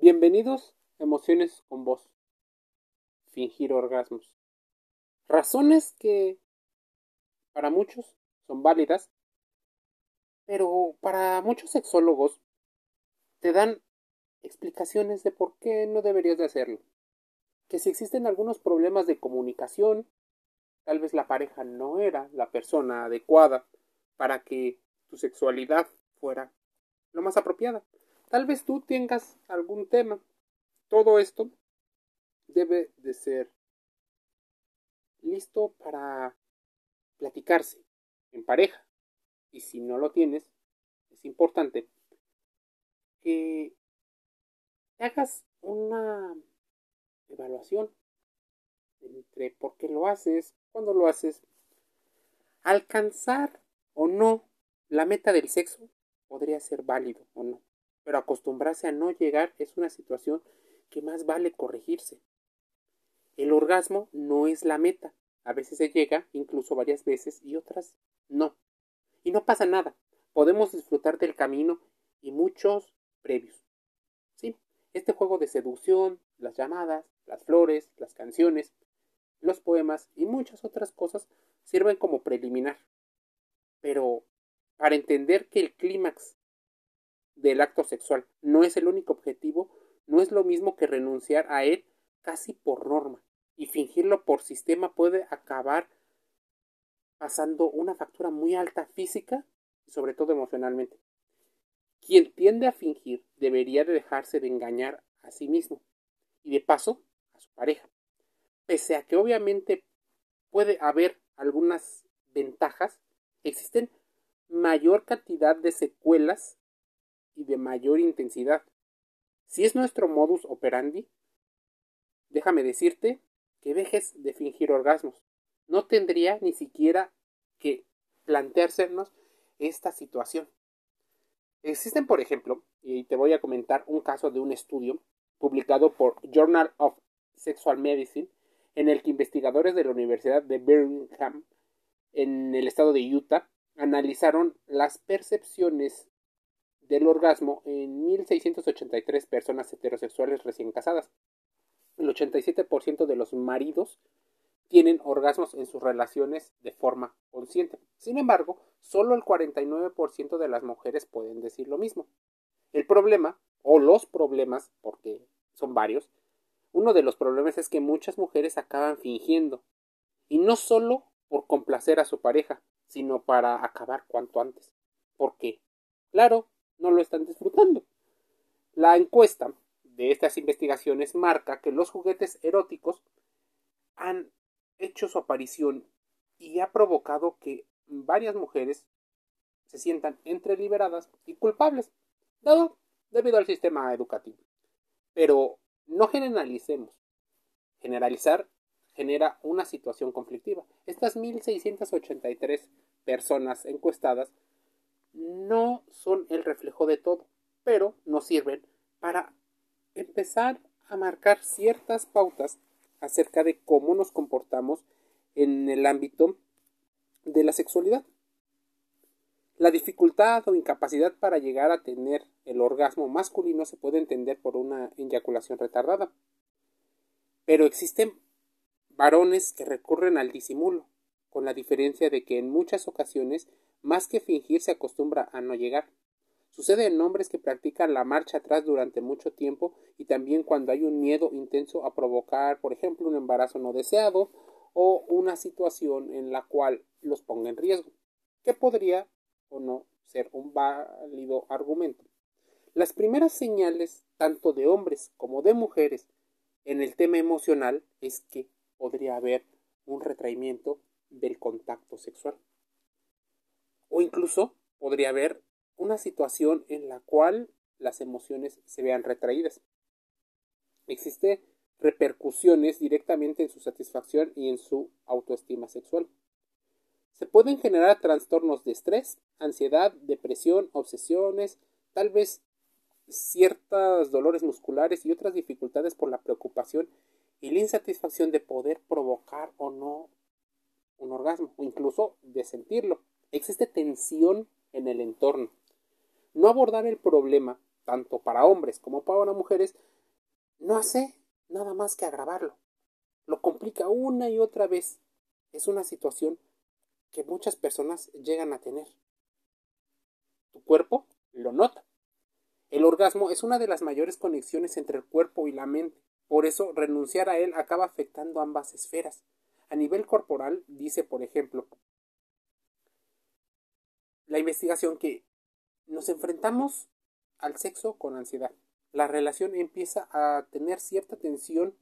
Bienvenidos Emociones con Voz. Fingir orgasmos. Razones que para muchos son válidas, pero para muchos sexólogos te dan explicaciones de por qué no deberías de hacerlo. Que si existen algunos problemas de comunicación, tal vez la pareja no era la persona adecuada para que tu sexualidad fuera lo más apropiada. Tal vez tú tengas algún tema. Todo esto debe de ser listo para platicarse en pareja. Y si no lo tienes, es importante que hagas una evaluación entre por qué lo haces, cuándo lo haces, alcanzar o no la meta del sexo podría ser válido o no pero acostumbrarse a no llegar es una situación que más vale corregirse. El orgasmo no es la meta. A veces se llega, incluso varias veces, y otras no. Y no pasa nada. Podemos disfrutar del camino y muchos previos. Sí, este juego de seducción, las llamadas, las flores, las canciones, los poemas y muchas otras cosas sirven como preliminar. Pero para entender que el clímax del acto sexual. No es el único objetivo, no es lo mismo que renunciar a él casi por norma. Y fingirlo por sistema puede acabar pasando una factura muy alta física y sobre todo emocionalmente. Quien tiende a fingir debería de dejarse de engañar a sí mismo y de paso a su pareja. Pese a que obviamente puede haber algunas ventajas, existen mayor cantidad de secuelas y de mayor intensidad. Si es nuestro modus operandi, déjame decirte que dejes de fingir orgasmos. No tendría ni siquiera que planteársenos esta situación. Existen, por ejemplo, y te voy a comentar un caso de un estudio publicado por Journal of Sexual Medicine, en el que investigadores de la Universidad de Birmingham, en el estado de Utah, analizaron las percepciones del orgasmo en 1.683 personas heterosexuales recién casadas. El 87% de los maridos tienen orgasmos en sus relaciones de forma consciente. Sin embargo, solo el 49% de las mujeres pueden decir lo mismo. El problema, o los problemas, porque son varios, uno de los problemas es que muchas mujeres acaban fingiendo. Y no solo por complacer a su pareja, sino para acabar cuanto antes. ¿Por qué? Claro, no lo están disfrutando. La encuesta de estas investigaciones marca que los juguetes eróticos han hecho su aparición y ha provocado que varias mujeres se sientan entre liberadas y culpables, dado debido al sistema educativo. Pero no generalicemos. Generalizar genera una situación conflictiva. Estas 1.683 personas encuestadas no son el reflejo de todo, pero nos sirven para empezar a marcar ciertas pautas acerca de cómo nos comportamos en el ámbito de la sexualidad. La dificultad o incapacidad para llegar a tener el orgasmo masculino se puede entender por una eyaculación retardada. Pero existen varones que recurren al disimulo, con la diferencia de que en muchas ocasiones más que fingir se acostumbra a no llegar. Sucede en hombres que practican la marcha atrás durante mucho tiempo y también cuando hay un miedo intenso a provocar, por ejemplo, un embarazo no deseado o una situación en la cual los ponga en riesgo, que podría o no ser un válido argumento. Las primeras señales, tanto de hombres como de mujeres, en el tema emocional es que podría haber un retraimiento del contacto sexual. O incluso podría haber una situación en la cual las emociones se vean retraídas. Existe repercusiones directamente en su satisfacción y en su autoestima sexual. Se pueden generar trastornos de estrés, ansiedad, depresión, obsesiones, tal vez ciertos dolores musculares y otras dificultades por la preocupación y la insatisfacción de poder provocar o no un orgasmo o incluso de sentirlo existe tensión en el entorno. No abordar el problema tanto para hombres como para mujeres, no hace nada más que agravarlo. Lo complica una y otra vez. Es una situación que muchas personas llegan a tener. Tu cuerpo lo nota. El orgasmo es una de las mayores conexiones entre el cuerpo y la mente. Por eso, renunciar a él acaba afectando ambas esferas. A nivel corporal, dice, por ejemplo, la investigación que nos enfrentamos al sexo con ansiedad. La relación empieza a tener cierta tensión.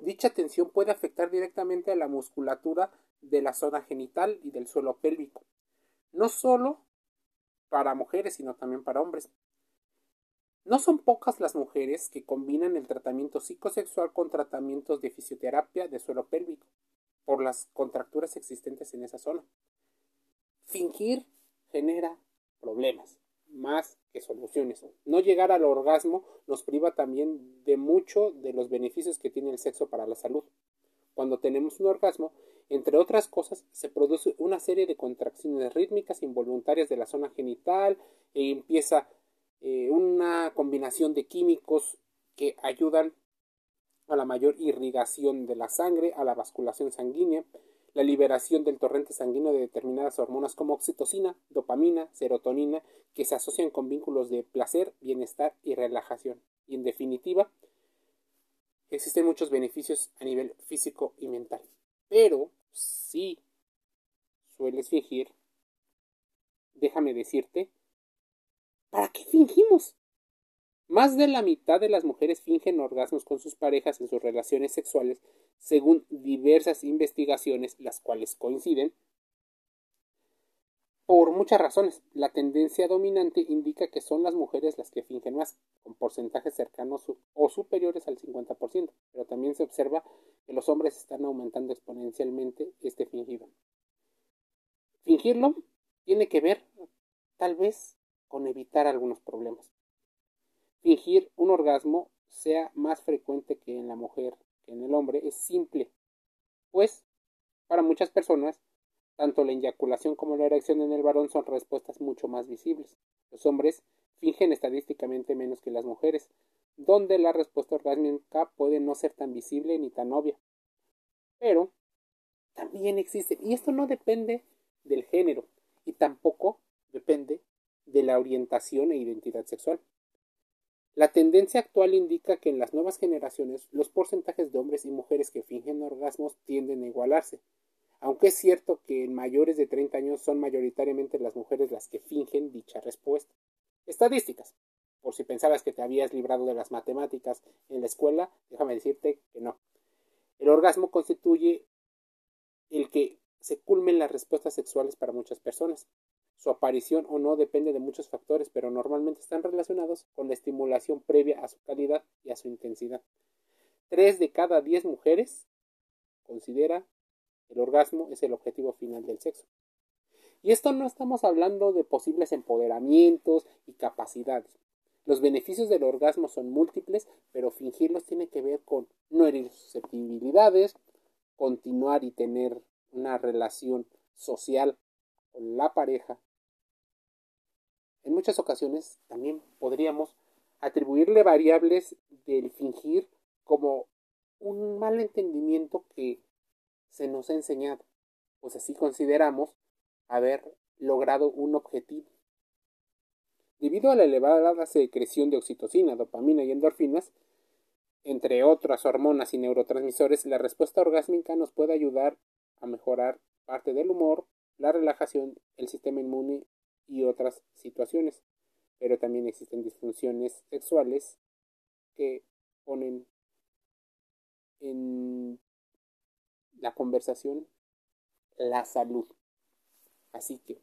Dicha tensión puede afectar directamente a la musculatura de la zona genital y del suelo pélvico. No solo para mujeres, sino también para hombres. No son pocas las mujeres que combinan el tratamiento psicosexual con tratamientos de fisioterapia de suelo pélvico por las contracturas existentes en esa zona. Fingir genera problemas más que soluciones. No llegar al orgasmo nos priva también de mucho de los beneficios que tiene el sexo para la salud. Cuando tenemos un orgasmo, entre otras cosas, se produce una serie de contracciones rítmicas involuntarias de la zona genital e empieza eh, una combinación de químicos que ayudan a la mayor irrigación de la sangre, a la vasculación sanguínea, la liberación del torrente sanguíneo de determinadas hormonas como oxitocina, dopamina, serotonina, que se asocian con vínculos de placer, bienestar y relajación. Y en definitiva, existen muchos beneficios a nivel físico y mental. Pero si sueles fingir, déjame decirte ¿Para qué fingimos? Más de la mitad de las mujeres fingen orgasmos con sus parejas en sus relaciones sexuales, según diversas investigaciones, las cuales coinciden. Por muchas razones, la tendencia dominante indica que son las mujeres las que fingen más, con porcentajes cercanos o superiores al 50%, pero también se observa que los hombres están aumentando exponencialmente este fingido. Fingirlo tiene que ver, tal vez, con evitar algunos problemas. Fingir un orgasmo sea más frecuente que en la mujer que en el hombre es simple, pues para muchas personas tanto la eyaculación como la erección en el varón son respuestas mucho más visibles. Los hombres fingen estadísticamente menos que las mujeres, donde la respuesta orgásmica puede no ser tan visible ni tan obvia. Pero también existe, y esto no depende del género, y tampoco depende de la orientación e identidad sexual. La tendencia actual indica que en las nuevas generaciones los porcentajes de hombres y mujeres que fingen orgasmos tienden a igualarse, aunque es cierto que en mayores de 30 años son mayoritariamente las mujeres las que fingen dicha respuesta. Estadísticas. Por si pensabas que te habías librado de las matemáticas en la escuela, déjame decirte que no. El orgasmo constituye el que se culmen las respuestas sexuales para muchas personas. Su aparición o no depende de muchos factores, pero normalmente están relacionados con la estimulación previa a su calidad y a su intensidad. Tres de cada diez mujeres considera el orgasmo es el objetivo final del sexo. Y esto no estamos hablando de posibles empoderamientos y capacidades. Los beneficios del orgasmo son múltiples, pero fingirlos tiene que ver con no herir susceptibilidades, continuar y tener una relación social la pareja en muchas ocasiones también podríamos atribuirle variables del fingir como un mal entendimiento que se nos ha enseñado, pues así consideramos haber logrado un objetivo. Debido a la elevada secreción de oxitocina, dopamina y endorfinas, entre otras hormonas y neurotransmisores, la respuesta orgásmica nos puede ayudar a mejorar parte del humor, la relajación, el sistema inmune y otras situaciones. Pero también existen disfunciones sexuales que ponen en la conversación la salud. Así que,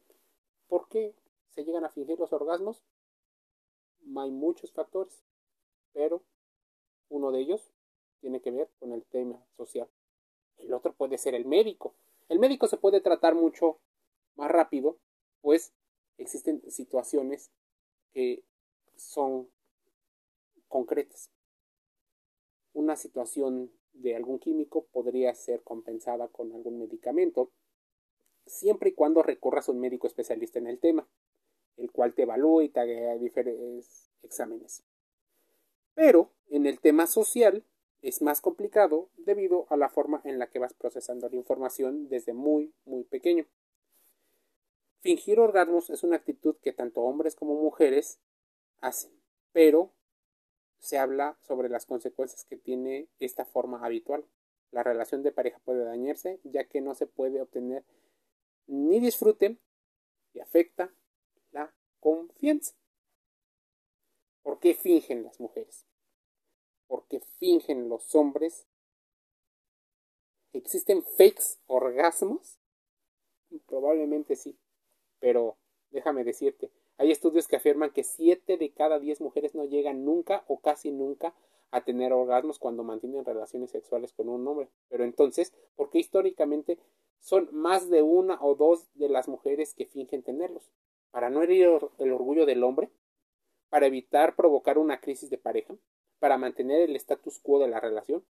¿por qué se llegan a fingir los orgasmos? Hay muchos factores, pero uno de ellos tiene que ver con el tema social. El otro puede ser el médico. El médico se puede tratar mucho más rápido, pues existen situaciones que son concretas. Una situación de algún químico podría ser compensada con algún medicamento, siempre y cuando recorras a un médico especialista en el tema, el cual te evalúe y te haga exámenes. Pero en el tema social es más complicado debido a la forma en la que vas procesando la información desde muy, muy pequeño. Fingir orgasmos es una actitud que tanto hombres como mujeres hacen, pero se habla sobre las consecuencias que tiene esta forma habitual. La relación de pareja puede dañarse ya que no se puede obtener ni disfrute y afecta la confianza. ¿Por qué fingen las mujeres? ¿Por qué fingen los hombres? ¿Existen fakes orgasmos? Probablemente sí, pero déjame decirte, hay estudios que afirman que 7 de cada 10 mujeres no llegan nunca o casi nunca a tener orgasmos cuando mantienen relaciones sexuales con un hombre. Pero entonces, ¿por qué históricamente son más de una o dos de las mujeres que fingen tenerlos? ¿Para no herir el orgullo del hombre? ¿Para evitar provocar una crisis de pareja? ¿Para mantener el status quo de la relación?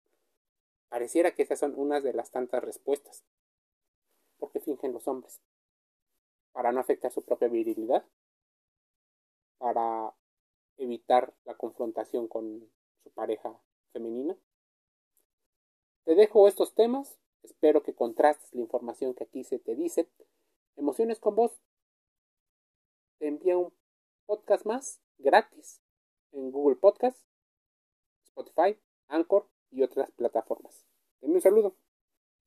Pareciera que esas son unas de las tantas respuestas. ¿Por qué fingen los hombres? ¿Para no afectar su propia virilidad? ¿Para evitar la confrontación con su pareja femenina? Te dejo estos temas Espero que contrastes la información que aquí se te dice. Emociones con vos. Te envía un podcast más gratis en Google Podcast, Spotify, Anchor y otras plataformas. Denme un saludo.